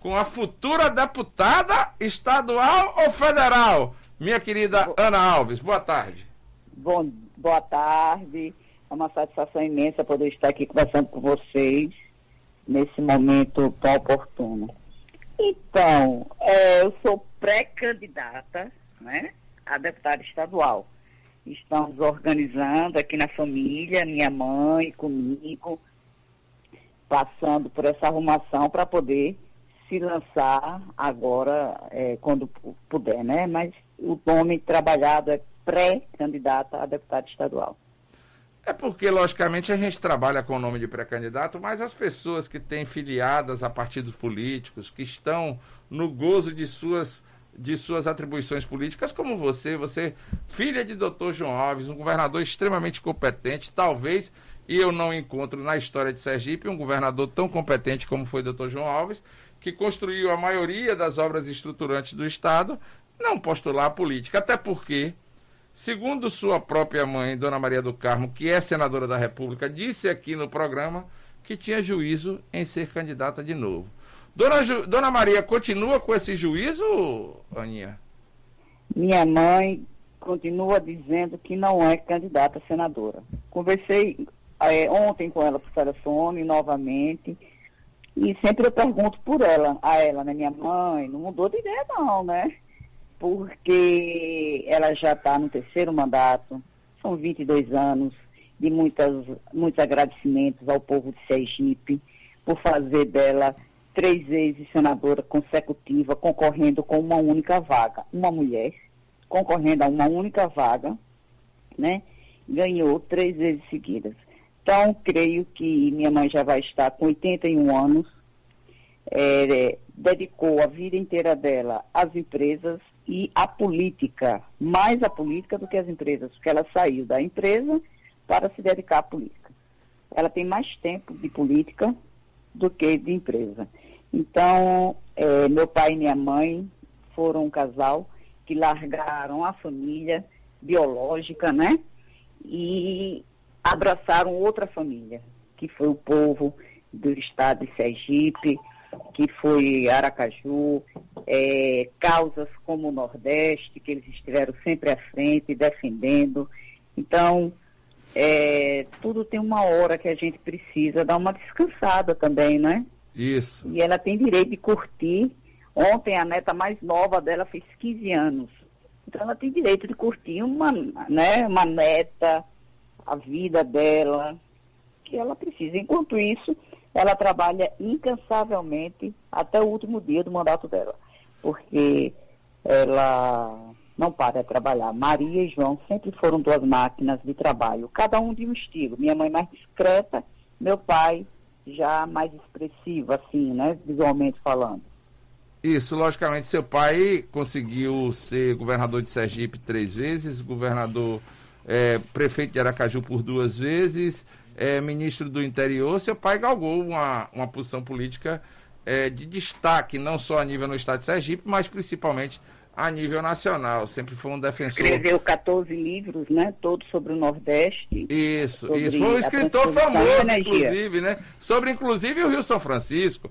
com a futura deputada estadual ou federal, minha querida Ana Alves. Boa tarde. Bom, boa tarde. É uma satisfação imensa poder estar aqui conversando com vocês nesse momento tão oportuno. Então, é, eu sou pré-candidata né, a deputada estadual. Estamos organizando aqui na família, minha mãe, comigo, passando por essa arrumação para poder se lançar agora, é, quando puder, né? Mas o nome trabalhado é pré-candidata a deputada estadual. É porque, logicamente, a gente trabalha com o nome de pré-candidato, mas as pessoas que têm filiadas a partidos políticos, que estão no gozo de suas, de suas atribuições políticas, como você, você, filha de doutor João Alves, um governador extremamente competente, talvez, e eu não encontro na história de Sergipe um governador tão competente como foi doutor João Alves, que construiu a maioria das obras estruturantes do Estado, não postular a política, até porque Segundo sua própria mãe, Dona Maria do Carmo, que é senadora da República, disse aqui no programa que tinha juízo em ser candidata de novo. Dona, Ju, Dona Maria continua com esse juízo, Aninha? Minha mãe continua dizendo que não é candidata a senadora. Conversei é, ontem com ela por telefone novamente e sempre eu pergunto por ela, a ela, né, minha mãe, não mudou de ideia não, né? porque ela já está no terceiro mandato, são 22 anos, de muitas, muitos agradecimentos ao povo de Sergipe por fazer dela três vezes senadora consecutiva, concorrendo com uma única vaga. Uma mulher concorrendo a uma única vaga, né? Ganhou três vezes seguidas. Então, creio que minha mãe já vai estar com 81 anos, é, dedicou a vida inteira dela às empresas, e a política, mais a política do que as empresas, porque ela saiu da empresa para se dedicar à política. Ela tem mais tempo de política do que de empresa. Então, é, meu pai e minha mãe foram um casal que largaram a família biológica, né? E abraçaram outra família, que foi o povo do estado de Sergipe, que foi Aracaju, é, causas como o Nordeste, que eles estiveram sempre à frente, defendendo. Então, é, tudo tem uma hora que a gente precisa dar uma descansada também, né? Isso. E ela tem direito de curtir. Ontem a neta mais nova dela fez 15 anos. Então ela tem direito de curtir uma, né, uma neta, a vida dela, que ela precisa. Enquanto isso, ela trabalha incansavelmente até o último dia do mandato dela, porque ela não para de trabalhar. Maria e João sempre foram duas máquinas de trabalho, cada um de um estilo. Minha mãe mais discreta, meu pai já mais expressivo, assim, né, visualmente falando. Isso, logicamente, seu pai conseguiu ser governador de Sergipe três vezes, governador, é, prefeito de Aracaju por duas vezes, é, ministro do interior, seu pai galgou uma, uma posição política é, de destaque, não só a nível no estado de Sergipe, mas principalmente a nível nacional. Sempre foi um defensor. Escreveu 14 livros, né? Todos sobre o Nordeste. Isso, isso. Foi um escritor famoso, inclusive, né? Sobre, inclusive, o Rio São Francisco.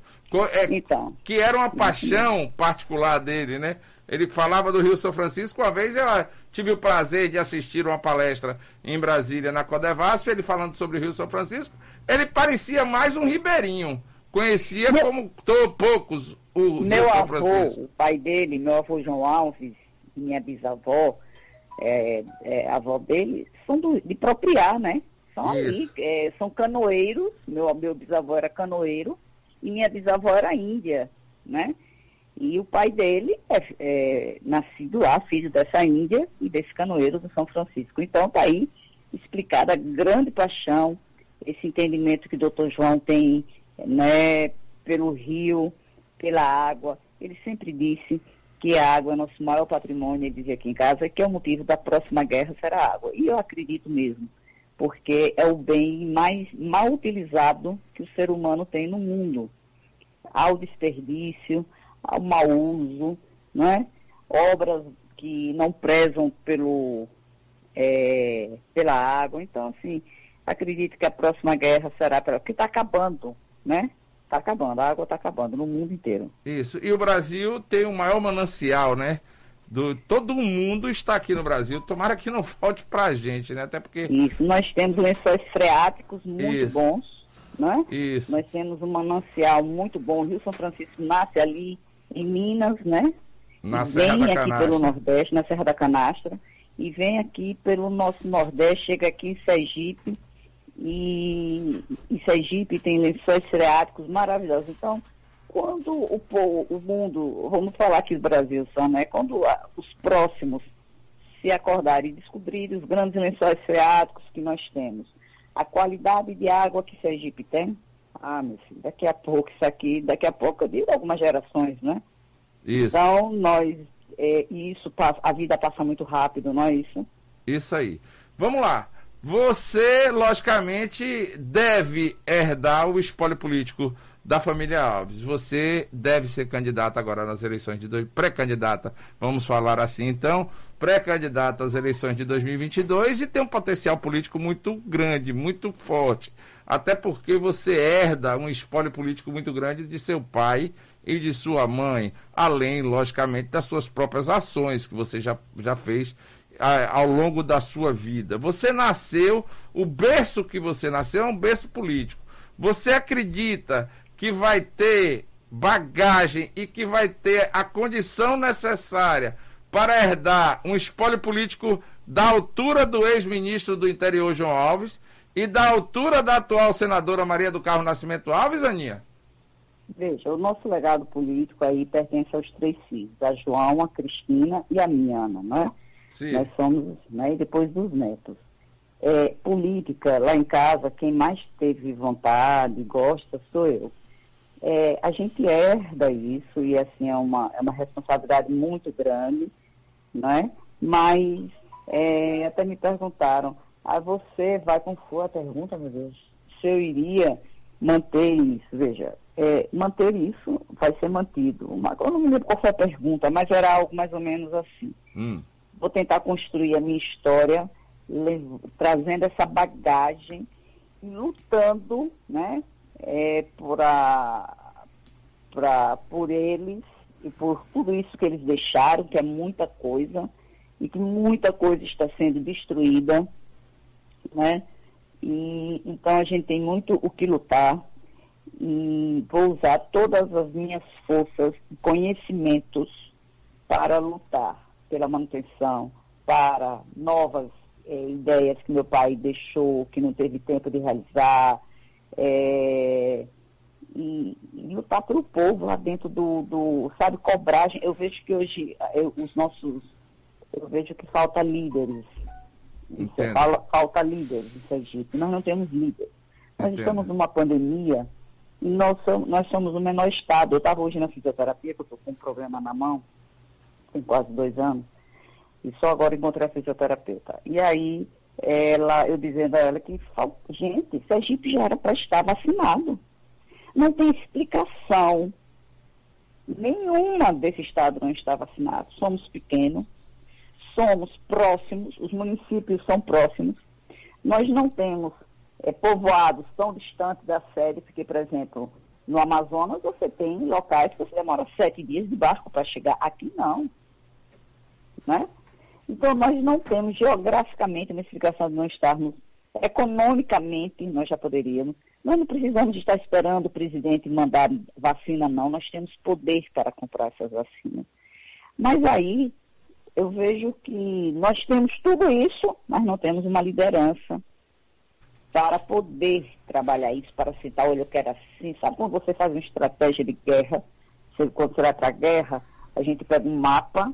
É, então. Que era uma paixão particular dele, né? Ele falava do Rio São Francisco. Uma vez eu tive o prazer de assistir uma palestra em Brasília, na Codevasf, ele falando sobre o Rio São Francisco. Ele parecia mais um ribeirinho. Conhecia meu, como tô, poucos o Meu Rio avô, o pai dele, meu avô João Alves, minha bisavó, é, é, a avó dele, são do, de propriar, né? São ali, é, são canoeiros, meu, meu bisavô era canoeiro e minha bisavó era índia, né? E o pai dele é, é, nascido lá, filho dessa Índia e desse canoeiro do São Francisco. Então está aí explicada a grande paixão, esse entendimento que o doutor João tem né, pelo rio, pela água. Ele sempre disse que a água é nosso maior patrimônio, ele dizia aqui em casa, que é o motivo da próxima guerra será a água. E eu acredito mesmo, porque é o bem mais mal utilizado que o ser humano tem no mundo. Ao desperdício, ao mau uso, né? obras que não prezam pelo, é, pela água. Então, assim, acredito que a próxima guerra será para. que está acabando, né? Está acabando, a água está acabando no mundo inteiro. Isso. E o Brasil tem o maior manancial, né? Do, todo mundo está aqui no Brasil. Tomara que não falte para a gente, né? Até porque. Isso, nós temos lençóis freáticos muito Isso. bons, né? Isso. Nós temos um manancial muito bom. O Rio São Francisco nasce ali em Minas, né? Na Serra vem da aqui Canastra. pelo Nordeste, na Serra da Canastra, e vem aqui pelo nosso Nordeste, chega aqui em Sergipe e em Sergipe tem lençóis freáticos maravilhosos. Então, quando o, povo, o mundo, vamos falar aqui do Brasil só, né? Quando a, os próximos se acordarem e descobrirem os grandes lençóis freáticos que nós temos, a qualidade de água que Sergipe tem, ah, meu filho, daqui a pouco isso aqui, daqui a pouco, eu digo algumas gerações, né? Isso. Então, nós, é, isso a vida passa muito rápido, não é isso? Isso aí. Vamos lá. Você, logicamente, deve herdar o espólio político da família Alves. Você deve ser candidata agora nas eleições de dois, pré-candidata, vamos falar assim, então, pré-candidata às eleições de 2022 e tem um potencial político muito grande, muito forte. Até porque você herda um espólio político muito grande de seu pai e de sua mãe, além, logicamente, das suas próprias ações que você já, já fez ao longo da sua vida. Você nasceu, o berço que você nasceu é um berço político. Você acredita que vai ter bagagem e que vai ter a condição necessária para herdar um espólio político da altura do ex-ministro do interior João Alves e da altura da atual senadora Maria do Carmo Nascimento Alves, Aninha? Veja, o nosso legado político aí pertence aos três filhos, a João, a Cristina e a minha Ana, né? Sim. Nós somos, né, e depois dos netos. É, política, lá em casa, quem mais teve vontade, gosta, sou eu. É, a gente herda isso e assim é uma, é uma responsabilidade muito grande, né? Mas é, até me perguntaram, ah, você vai com foi a pergunta, meu Deus, se eu iria manter isso, veja, é, manter isso vai ser mantido. Mas, eu não me lembro qual foi a pergunta, mas era algo mais ou menos assim. Hum. Vou tentar construir a minha história, trazendo essa bagagem, lutando, né? é, por, a, pra, por eles e por tudo isso que eles deixaram, que é muita coisa, e que muita coisa está sendo destruída, né? E, então a gente tem muito o que lutar e vou usar todas as minhas forças e conhecimentos para lutar pela manutenção, para novas é, ideias que meu pai deixou, que não teve tempo de realizar, é, e, e, lutar pelo povo lá dentro do, do, sabe, cobragem. Eu vejo que hoje eu, os nossos, eu vejo que falta líderes. Fala, falta líderes em Sergipe. Nós não temos líderes. Nós Entendo. estamos numa pandemia e nós somos, nós somos o menor estado. Eu estava hoje na fisioterapia, que eu estou com um problema na mão, tem quase dois anos, e só agora encontrei a fisioterapeuta. E aí ela, eu dizendo a ela que, gente, Sergipe já era para estar vacinado. Não tem explicação nenhuma desse estado não está vacinado. Somos pequenos, somos próximos, os municípios são próximos. Nós não temos é, povoados tão distantes da sede, porque, por exemplo, no Amazonas você tem locais que você demora sete dias de barco para chegar. Aqui não. Né? Então, nós não temos geograficamente uma explicação de não estarmos economicamente, nós já poderíamos. Nós não precisamos estar esperando o presidente mandar vacina, não. Nós temos poder para comprar essas vacinas. Mas aí eu vejo que nós temos tudo isso, mas não temos uma liderança para poder trabalhar isso, para citar, olha, eu quero assim, sabe quando você faz uma estratégia de guerra, quando você vai para a guerra, a gente pega um mapa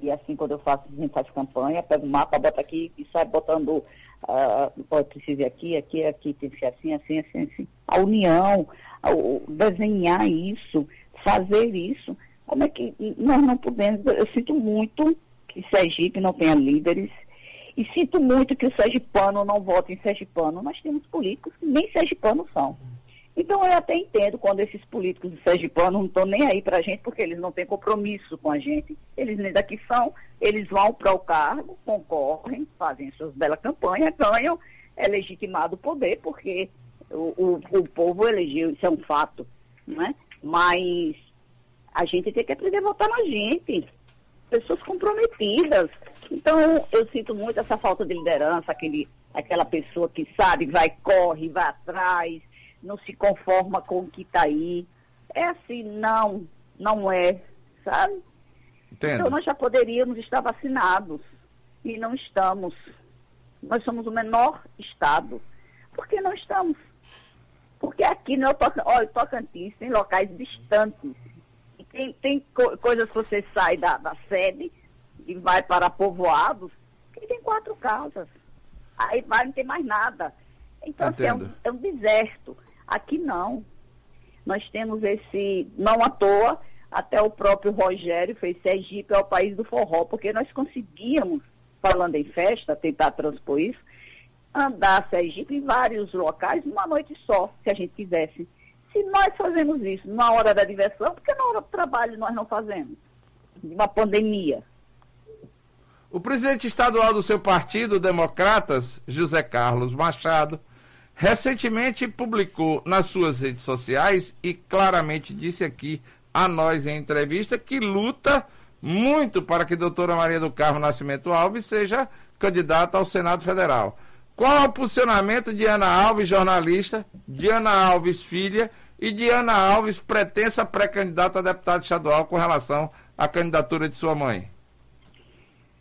e assim, quando eu faço, a gente faz campanha, pega um mapa, bota aqui e sai botando, uh, pode precisar aqui, aqui, aqui, tem que ser assim, assim, assim, assim. A união, a, desenhar isso, fazer isso. Como é que nós não podemos, eu sinto muito que Sergipe não tenha líderes, e sinto muito que o Sergipano não vote em Sergipano. Nós temos políticos que nem Sergipano são. Então eu até entendo quando esses políticos de Sergipano não estão nem aí para a gente, porque eles não têm compromisso com a gente. Eles nem daqui são, eles vão para o cargo, concorrem, fazem suas belas campanhas, ganham, é legitimado o poder, porque o, o, o povo elegeu, isso é um fato. né? Mas a gente tem que aprender a votar na gente. Pessoas comprometidas. Então, eu sinto muito essa falta de liderança, aquele, aquela pessoa que sabe, vai, corre, vai atrás, não se conforma com o que está aí. É assim, não, não é, sabe? Entendo. Então, nós já poderíamos estar vacinados e não estamos. Nós somos o menor estado. Por que não estamos? Porque aqui no olha, Tocantins tem locais distantes. Tem, tem co coisas que você sai da, da sede e vai para povoados que tem quatro casas. Aí vai, não tem mais nada. Então, assim, é, um, é um deserto. Aqui não. Nós temos esse, não à toa, até o próprio Rogério fez Sergipe é o país do forró, porque nós conseguíamos, falando em festa, tentar transpor isso, andar Sergipe em vários locais numa noite só, se a gente quisesse. Se nós fazemos isso na hora da diversão, por que na hora do trabalho nós não fazemos? De uma pandemia. O presidente estadual do seu partido, Democratas, José Carlos Machado, recentemente publicou nas suas redes sociais e claramente disse aqui a nós em entrevista que luta muito para que doutora Maria do Carmo Nascimento Alves seja candidata ao Senado Federal. Qual é o posicionamento de Ana Alves, jornalista, de Ana Alves, filha, e de Ana Alves, pretensa pré-candidata a deputada estadual com relação à candidatura de sua mãe?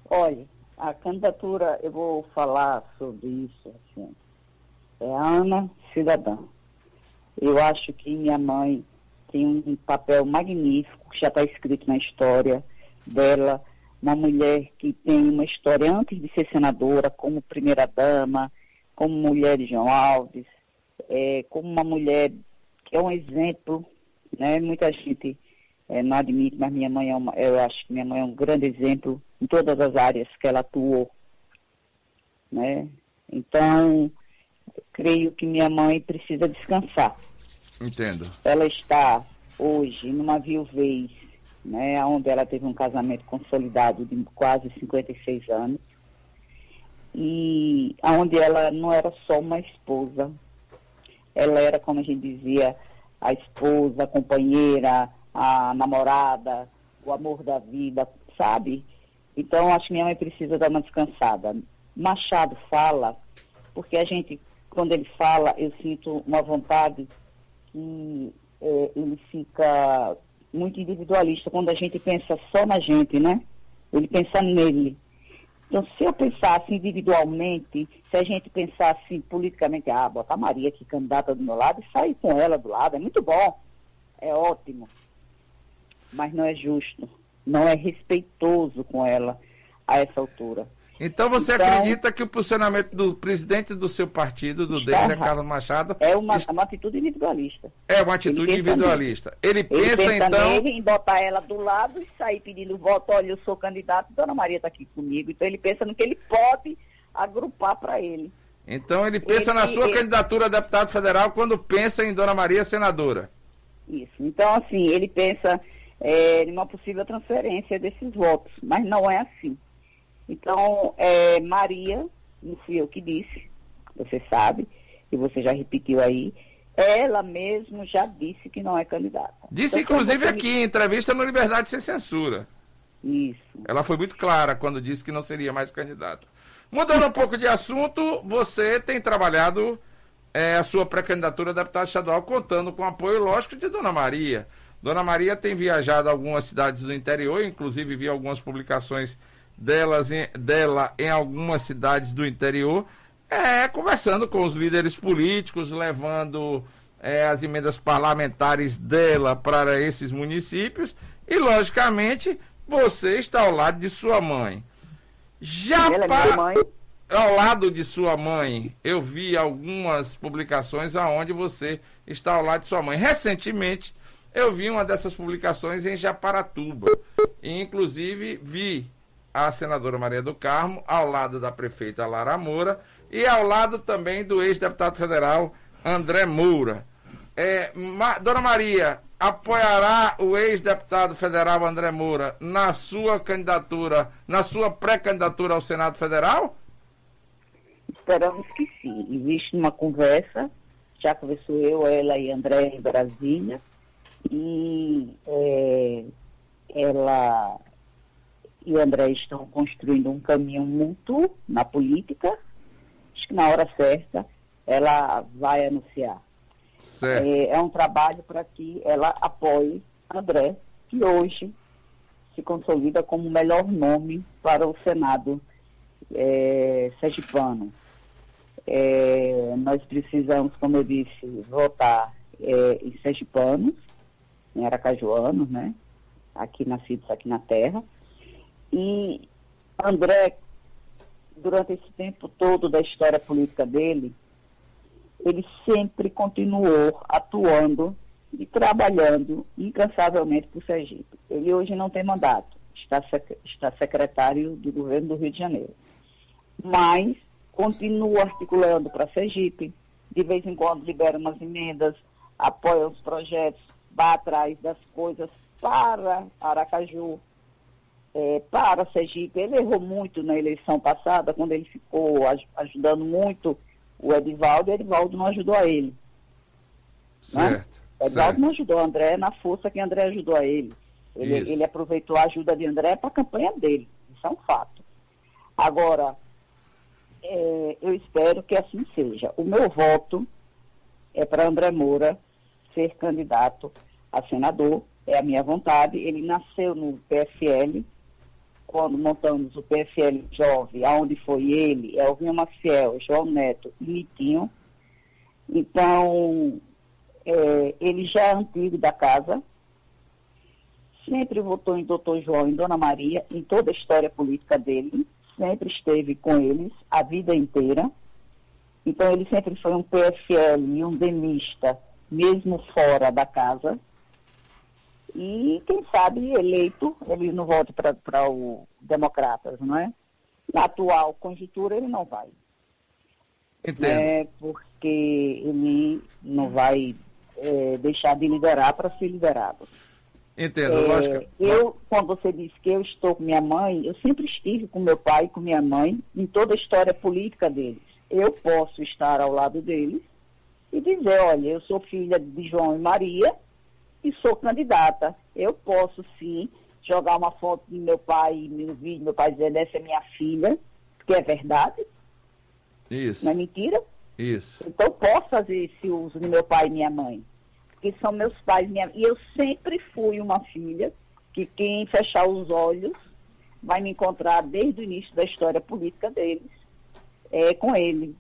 Olha, a candidatura, eu vou falar sobre isso, assim, é Ana Cidadã. Eu acho que minha mãe tem um papel magnífico, que já está escrito na história dela, uma mulher que tem uma história antes de ser senadora, como primeira-dama, como mulher de João Alves, é, como uma mulher que é um exemplo, né? Muita gente é, não admite, mas minha mãe é uma, eu acho que minha mãe é um grande exemplo em todas as áreas que ela atuou, né? Então, creio que minha mãe precisa descansar. Entendo. Ela está hoje numa viuvez né, onde ela teve um casamento consolidado de quase 56 anos, e onde ela não era só uma esposa, ela era, como a gente dizia, a esposa, a companheira, a namorada, o amor da vida, sabe? Então, acho que minha mãe precisa dar uma descansada. Machado fala, porque a gente, quando ele fala, eu sinto uma vontade que é, ele fica muito individualista quando a gente pensa só na gente, né? Ele pensa nele. Então, se eu pensasse individualmente, se a gente pensasse politicamente, ah, botar a Maria aqui candidata do meu lado e sair com ela do lado, é muito bom, é ótimo. Mas não é justo, não é respeitoso com ela a essa altura. Então você então, acredita que o posicionamento do presidente do seu partido, do DES, é Carlos Machado. É uma, está... uma, atitude individualista. É uma atitude ele individualista. Ele pensa, ele pensa então. Nele, em botar ela do lado e sair pedindo voto. Olha, eu sou candidato, Dona Maria está aqui comigo. Então ele pensa no que ele pode agrupar para ele. Então ele pensa ele, na sua ele... candidatura a deputado federal quando pensa em Dona Maria senadora. Isso. Então, assim, ele pensa é, em uma possível transferência desses votos. Mas não é assim. Então, é, Maria, não fui eu que disse, você sabe, e você já repetiu aí, ela mesmo já disse que não é candidata. Disse, então, inclusive, aqui em entrevista no Liberdade Sem Censura. Isso. Ela foi muito clara quando disse que não seria mais candidata. Mudando um pouco de assunto, você tem trabalhado é, a sua pré-candidatura a deputada estadual contando com o apoio, lógico, de Dona Maria. Dona Maria tem viajado a algumas cidades do interior, inclusive vi algumas publicações delas em, dela em algumas cidades do interior, é conversando com os líderes políticos, levando é, as emendas parlamentares dela para esses municípios e, logicamente, você está ao lado de sua mãe. Já Ela para... é mãe. ao lado de sua mãe, eu vi algumas publicações aonde você está ao lado de sua mãe. Recentemente, eu vi uma dessas publicações em Japaratuba. E, inclusive, vi a senadora Maria do Carmo, ao lado da prefeita Lara Moura e ao lado também do ex-deputado federal André Moura. É, Ma, Dona Maria, apoiará o ex-deputado federal André Moura na sua candidatura, na sua pré-candidatura ao Senado Federal? Esperamos que sim. Existe uma conversa, já conversou eu, ela e André em Brasília, E é, ela e o André estão construindo um caminho mútuo na política. Acho que na hora certa ela vai anunciar. É, é, um trabalho para que ela apoie André, que hoje se consolida como o melhor nome para o Senado é, sergipano. É, nós precisamos, como eu disse, votar é, em sergipanos, em aracajuanos, né? Aqui nascidos aqui na terra. E André, durante esse tempo todo da história política dele, ele sempre continuou atuando e trabalhando incansavelmente por Sergipe. Ele hoje não tem mandato, está, sec está secretário do governo do Rio de Janeiro. Mas continua articulando para Sergipe, de vez em quando libera umas emendas, apoia os projetos, vai atrás das coisas para Aracaju, é, para Sergipe. Ele errou muito na eleição passada, quando ele ficou aj ajudando muito o Edivaldo, e o Edivaldo não ajudou a ele. Né? Certo. Né? O Edivaldo não ajudou o André na força que André ajudou a ele. Ele, ele aproveitou a ajuda de André para a campanha dele. Isso é um fato. Agora, é, eu espero que assim seja. O meu voto é para André Moura ser candidato a senador, é a minha vontade. Ele nasceu no PFL, quando montamos o PFL Jovem, aonde foi ele, Elvinho Maciel, João Neto e Litinho. Então, é, ele já é antigo da casa, sempre votou em doutor João e Dona Maria, em toda a história política dele, sempre esteve com eles a vida inteira. Então, ele sempre foi um PFL e um demista, mesmo fora da casa. E, quem sabe, eleito, ele não volte para o Democratas, não é? Na atual conjuntura, ele não vai. Entendo. É porque ele não vai é, deixar de liderar para ser liderado. Entendo, é, lógico. Eu, quando você disse que eu estou com minha mãe, eu sempre estive com meu pai e com minha mãe em toda a história política deles. Eu posso estar ao lado deles e dizer, olha, eu sou filha de João e Maria, e sou candidata. Eu posso sim jogar uma foto de meu pai, meu vídeo, meu pai dizendo essa é minha filha, que é verdade. Isso. Não é mentira? Isso. Então posso fazer esse uso de meu pai e minha mãe. Porque são meus pais minha... e eu sempre fui uma filha que quem fechar os olhos vai me encontrar desde o início da história política deles, é, com ele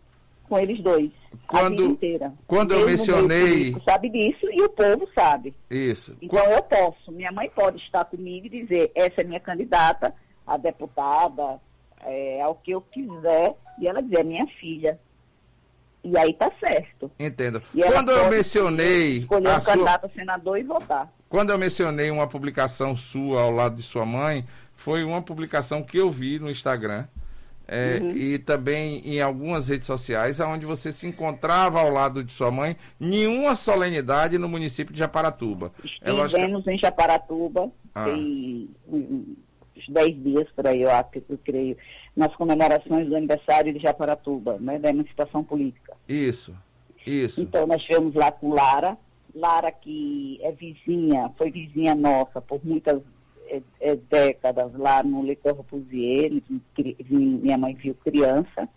com eles dois. Quando, a vida inteira. Quando eu mencionei. sabe disso e o povo sabe. Isso. Então quando... eu posso. Minha mãe pode estar comigo e dizer: essa é minha candidata a deputada, é, ao que eu quiser. E ela dizer: é minha filha. E aí tá certo. Entendo. Quando eu mencionei. Escolher um sua... candidato a senador e votar. Quando eu mencionei uma publicação sua ao lado de sua mãe, foi uma publicação que eu vi no Instagram é, uhum. e também em algumas redes sociais, onde você se encontrava ao lado de sua mãe, nenhuma solenidade no município de Japaratuba. Estivemos é em Japaratuba, ah. tem uns 10 dias por aí, eu, eu creio, nas comemorações do aniversário de Japaratuba, né, da emancipação política. Isso, isso. Então nós estivemos lá com Lara, Lara que é vizinha, foi vizinha nossa por muitas é, é, décadas lá no Le Corbusier, minha mãe viu criança,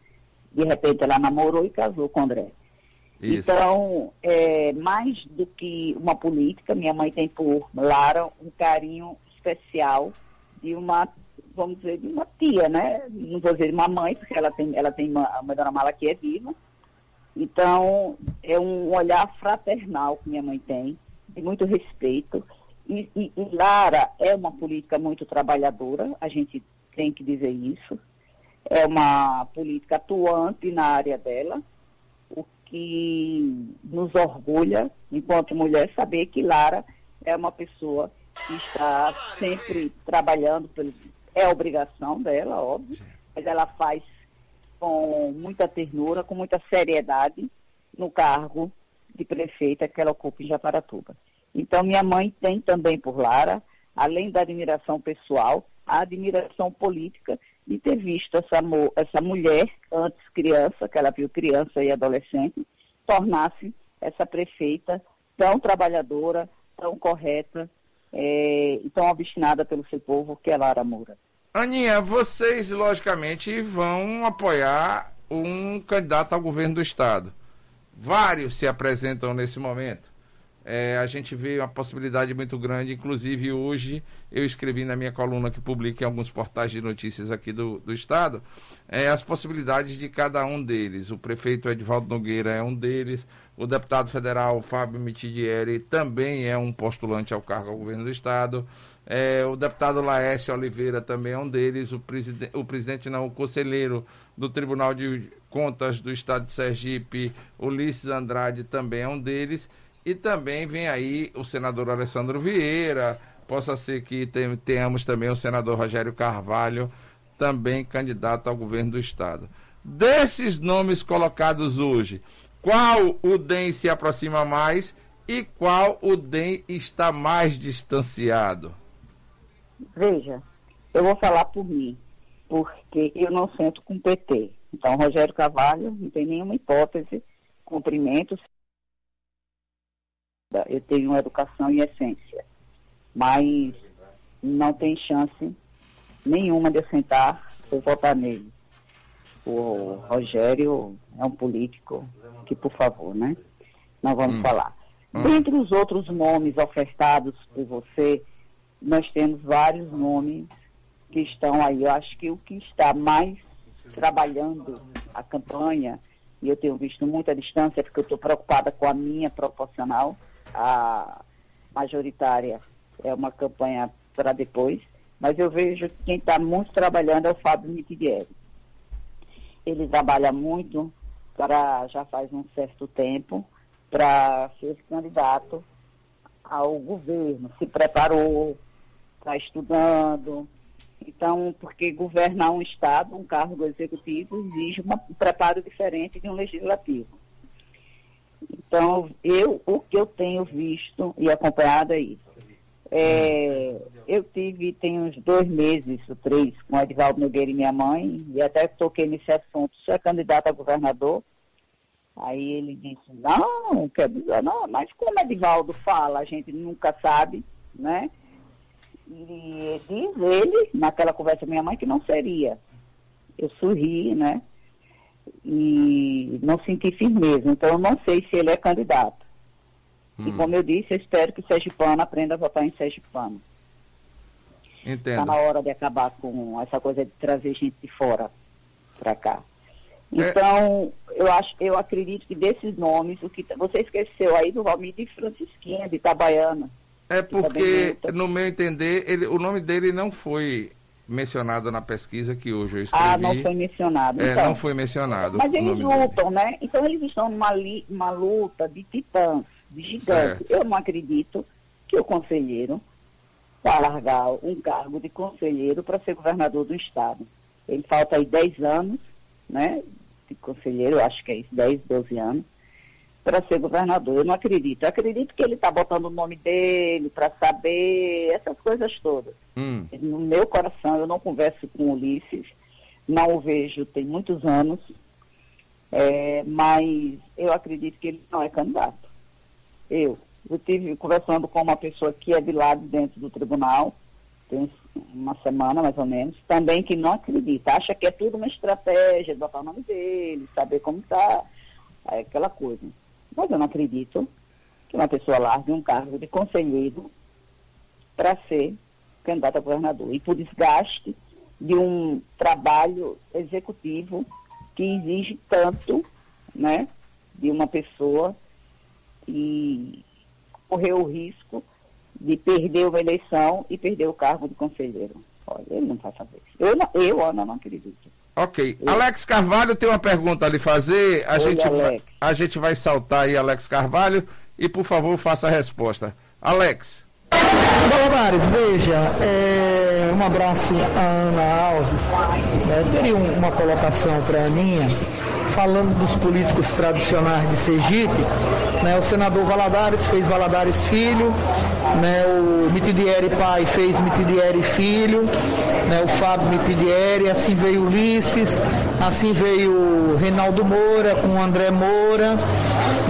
de repente ela namorou e casou com André. Isso. Então, é, mais do que uma política, minha mãe tem por Lara um carinho especial de uma, vamos dizer, de uma tia, né? Não vou dizer de uma mãe, porque ela tem, ela tem uma, uma dona Mala que é viva. Então, é um olhar fraternal que minha mãe tem, de muito respeito. E, e, e Lara é uma política muito trabalhadora, a gente tem que dizer isso. É uma política atuante na área dela, o que nos orgulha, enquanto mulher, saber que Lara é uma pessoa que está sempre trabalhando, é obrigação dela, óbvio, mas ela faz com muita ternura, com muita seriedade no cargo de prefeita que ela ocupa em Japaratuba. Então, minha mãe tem também por Lara, além da admiração pessoal, a admiração política de ter visto essa, essa mulher, antes criança, que ela viu criança e adolescente, tornar-se essa prefeita tão trabalhadora, tão correta é, e tão obstinada pelo seu povo, que é Lara Moura. Aninha, vocês, logicamente, vão apoiar um candidato ao governo do Estado. Vários se apresentam nesse momento. É, a gente vê uma possibilidade muito grande, inclusive hoje eu escrevi na minha coluna que publica em alguns portais de notícias aqui do, do Estado, é, as possibilidades de cada um deles. O prefeito Edvaldo Nogueira é um deles, o deputado federal Fábio Mitidieri também é um postulante ao cargo ao governo do Estado, é, o deputado Laércio Oliveira também é um deles, o, preside o presidente não, o conselheiro do Tribunal de Contas do Estado de Sergipe, Ulisses Andrade também é um deles, e também vem aí o senador Alessandro Vieira, possa ser que tenhamos também o senador Rogério Carvalho, também candidato ao governo do Estado. Desses nomes colocados hoje, qual o DEM se aproxima mais e qual o DEM está mais distanciado? Veja, eu vou falar por mim, porque eu não sento com o PT. Então, Rogério Carvalho não tem nenhuma hipótese, cumprimento eu tenho educação em essência, mas não tem chance nenhuma de eu sentar ou votar nele. O Rogério é um político que, por favor, né? Não vamos hum. falar. Hum. Dentre os outros nomes ofertados por você, nós temos vários nomes que estão aí. Eu acho que o que está mais trabalhando a campanha, e eu tenho visto muita distância, porque eu estou preocupada com a minha proporcional, a majoritária é uma campanha para depois, mas eu vejo que quem está muito trabalhando é o Fábio Mitidieri. Ele trabalha muito para já faz um certo tempo para ser candidato ao governo, se preparou, está estudando. Então, porque governar um Estado, um cargo executivo, exige um preparo diferente de um legislativo. Então, eu, o que eu tenho visto e acompanhado é isso. É, eu tive, tem uns dois meses, ou três, com Edvaldo Nogueira e minha mãe, e até toquei nesse assunto, você é candidato a governador? Aí ele disse, não, quer dizer, não, mas como Edvaldo fala, a gente nunca sabe, né? E diz ele, naquela conversa com minha mãe, que não seria. Eu sorri, né? E não senti firmeza. Então, eu não sei se ele é candidato. Hum. E como eu disse, eu espero que o Sergipano aprenda a votar em Sergipano. Entendo. Está na hora de acabar com essa coisa de trazer gente de fora para cá. Então, é... eu acho, eu acredito que desses nomes, o que você esqueceu aí do Valmir de Francisquinha, de Itabaiana. É porque, no meu entender, ele, o nome dele não foi mencionado na pesquisa que hoje eu escrevi. Ah, não foi mencionado. É, então, não foi mencionado. Mas eles lutam, dele. né? Então eles estão numa li, uma luta de titãs, de gigantes. Certo. Eu não acredito que o conselheiro vá largar um cargo de conselheiro para ser governador do estado. Ele falta aí 10 anos, né? De conselheiro, acho que é isso, 10, 12 anos para ser governador. Eu não acredito. Eu acredito que ele está botando o nome dele para saber essas coisas todas. Hum. No meu coração, eu não converso com o Ulisses, não o vejo tem muitos anos, é, mas eu acredito que ele não é candidato. Eu. Eu estive conversando com uma pessoa que é de lá de dentro do tribunal, tem uma semana mais ou menos, também que não acredita, acha que é tudo uma estratégia botar o nome dele, saber como está, aquela coisa. Mas eu não acredito que uma pessoa largue um cargo de conselheiro para ser candidato a governador. E por desgaste de um trabalho executivo que exige tanto né, de uma pessoa e correr o risco de perder uma eleição e perder o cargo de conselheiro. Olha, ele não vai fazer isso. Eu, não, eu Ana, não acredito. Ok. Alex Carvalho tem uma pergunta a lhe fazer. A, Oi, gente, vai, a gente vai saltar aí, Alex Carvalho, e por favor faça a resposta. Alex. Valadares, veja, é, um abraço a Ana Alves. É, teria uma colocação para a Aninha, falando dos políticos tradicionais de Sergipe. Né, o senador Valadares fez Valadares Filho, né, o Mitidieri pai fez Mitidieri Filho, né, o Fábio Mitidieri, assim veio Ulisses, assim veio Reinaldo Moura com o André Moura,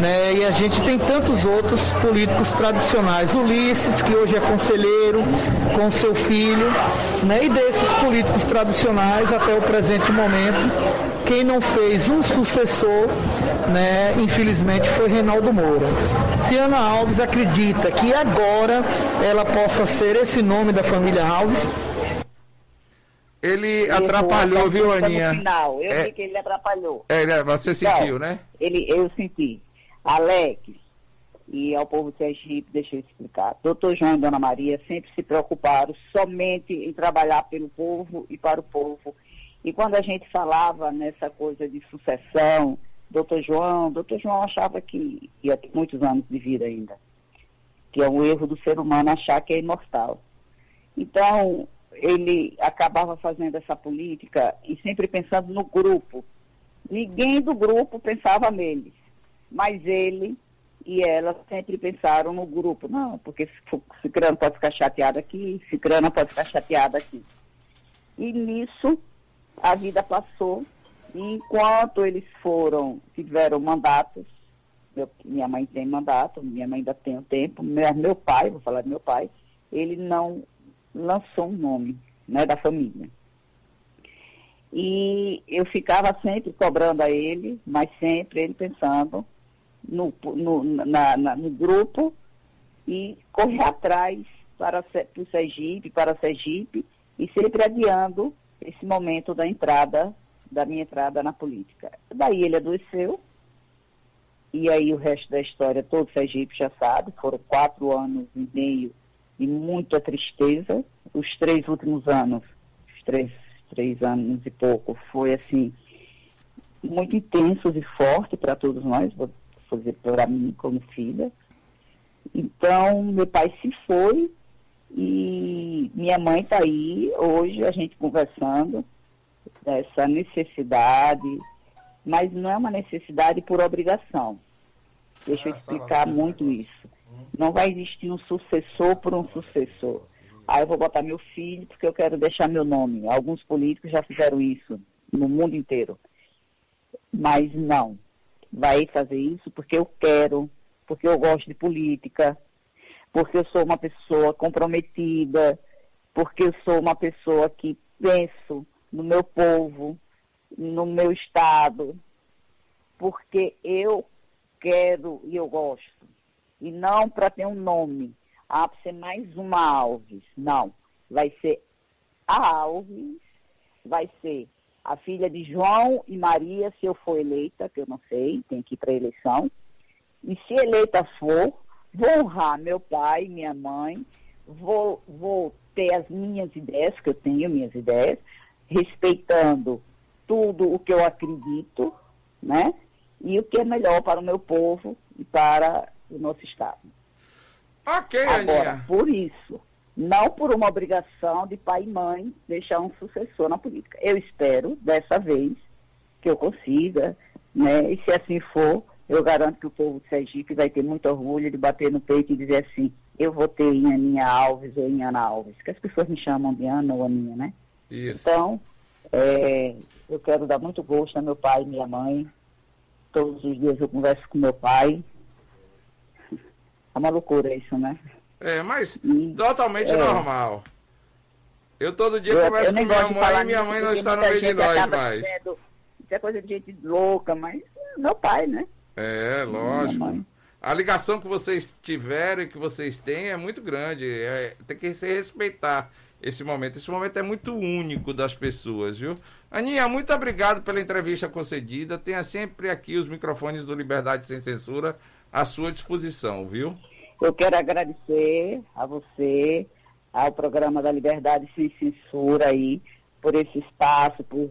né? E a gente tem tantos outros políticos tradicionais. Ulisses, que hoje é conselheiro com seu filho, né? E desses políticos tradicionais até o presente momento, quem não fez um sucessor, né, infelizmente, foi Reinaldo Moura. Se Ana Alves acredita que agora ela possa ser esse nome da família Alves, ele atrapalhou, viu, Aninha? No final, eu é, vi que ele atrapalhou. É, você então, sentiu, né? Ele, eu senti. Alex, e ao povo de Sergipe, deixa eu explicar. Doutor João e Dona Maria sempre se preocuparam somente em trabalhar pelo povo e para o povo. E quando a gente falava nessa coisa de sucessão, doutor João, doutor João achava que ia ter muitos anos de vida ainda. Que é um erro do ser humano achar que é imortal. Então, ele acabava fazendo essa política e sempre pensando no grupo. Ninguém do grupo pensava neles, mas ele e ela sempre pensaram no grupo. Não, porque Cicrano pode ficar chateado aqui, Cicrana pode ficar chateada aqui. E nisso a vida passou e enquanto eles foram, tiveram mandatos, meu, minha mãe tem mandato, minha mãe ainda tem o tempo, meu, meu pai, vou falar do meu pai, ele não lançou um nome né, da família. E eu ficava sempre cobrando a ele, mas sempre ele pensando no, no, na, na, no grupo e correr atrás para, para o Sergipe, para o Sergipe, e sempre adiando esse momento da entrada, da minha entrada na política. Daí ele adoeceu, e aí o resto da história todo o Sergipe já sabe, foram quatro anos e meio de muita tristeza, os três últimos anos, os três, três anos e pouco, foi assim, muito intensos e forte para todos nós, vou fazer para mim como filha. Então, meu pai se foi e minha mãe está aí, hoje a gente conversando, dessa necessidade, mas não é uma necessidade por obrigação. Deixa eu ah, explicar muito isso. Não vai existir um sucessor por um sucessor. Aí ah, eu vou botar meu filho porque eu quero deixar meu nome. Alguns políticos já fizeram isso no mundo inteiro. Mas não. Vai fazer isso porque eu quero, porque eu gosto de política, porque eu sou uma pessoa comprometida, porque eu sou uma pessoa que penso no meu povo, no meu estado, porque eu quero e eu gosto. E não para ter um nome ah, para ser mais uma Alves. Não. Vai ser a Alves, vai ser a filha de João e Maria, se eu for eleita, que eu não sei, tem que ir para eleição. E se eleita for, vou honrar meu pai, minha mãe, vou, vou ter as minhas ideias, que eu tenho minhas ideias, respeitando tudo o que eu acredito, né? E o que é melhor para o meu povo e para o nosso Estado. Ok, Agora, Aninha. por isso, não por uma obrigação de pai e mãe deixar um sucessor na política. Eu espero, dessa vez, que eu consiga, né? E se assim for, eu garanto que o povo de Sergipe vai ter muito orgulho de bater no peito e dizer assim, eu votei em Aninha Alves ou em Ana Alves, que as pessoas me chamam de Ana ou Aninha, né? Isso. Então, é, eu quero dar muito gosto a meu pai e minha mãe. Todos os dias eu converso com meu pai, é uma loucura isso, né? É, mas e, totalmente é, normal. Eu todo dia eu, converso eu com minha mãe e minha mãe não está no meio de nós mais. Dizendo, isso é coisa de gente louca, mas meu pai, né? É, lógico. A ligação que vocês tiveram e que vocês têm é muito grande. É, tem que se respeitar esse momento. Esse momento é muito único das pessoas, viu? Aninha, muito obrigado pela entrevista concedida. Tenha sempre aqui os microfones do Liberdade Sem Censura à sua disposição, viu? Eu quero agradecer a você, ao programa da Liberdade Sem Censura aí, por esse espaço, por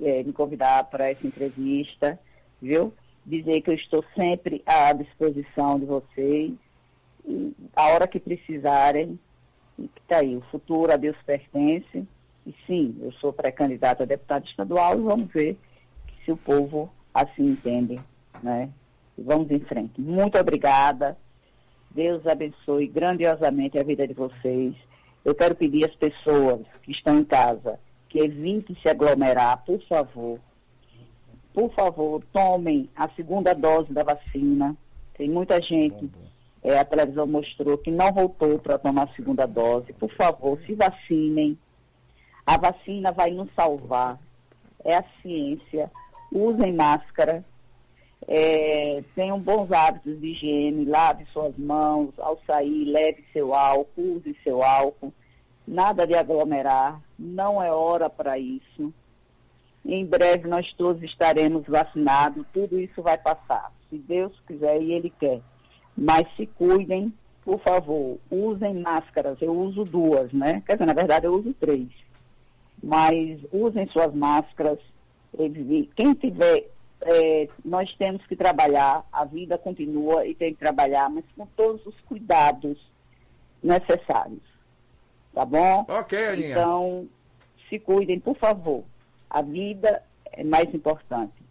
é, me convidar para essa entrevista, viu? Dizer que eu estou sempre à disposição de vocês, e a hora que precisarem, está aí, o futuro a Deus pertence, e sim, eu sou pré-candidata a deputado estadual e vamos ver se o povo assim entende, né? Vamos em frente. Muito obrigada. Deus abençoe grandiosamente a vida de vocês. Eu quero pedir às pessoas que estão em casa que evitem se aglomerar, por favor. por favor, tomem a segunda dose da vacina. Tem muita gente, é, a televisão mostrou, que não voltou para tomar a segunda dose. Por favor, se vacinem. A vacina vai nos salvar. É a ciência. Usem máscara. É, tenham bons hábitos de higiene, lave suas mãos, ao sair, leve seu álcool, use seu álcool, nada de aglomerar, não é hora para isso. Em breve nós todos estaremos vacinados, tudo isso vai passar, se Deus quiser e Ele quer. Mas se cuidem, por favor, usem máscaras, eu uso duas, né? Quer dizer, na verdade eu uso três. Mas usem suas máscaras, quem tiver é, nós temos que trabalhar, a vida continua e tem que trabalhar, mas com todos os cuidados necessários. Tá bom? Ok, Aninha. Então, se cuidem, por favor. A vida é mais importante.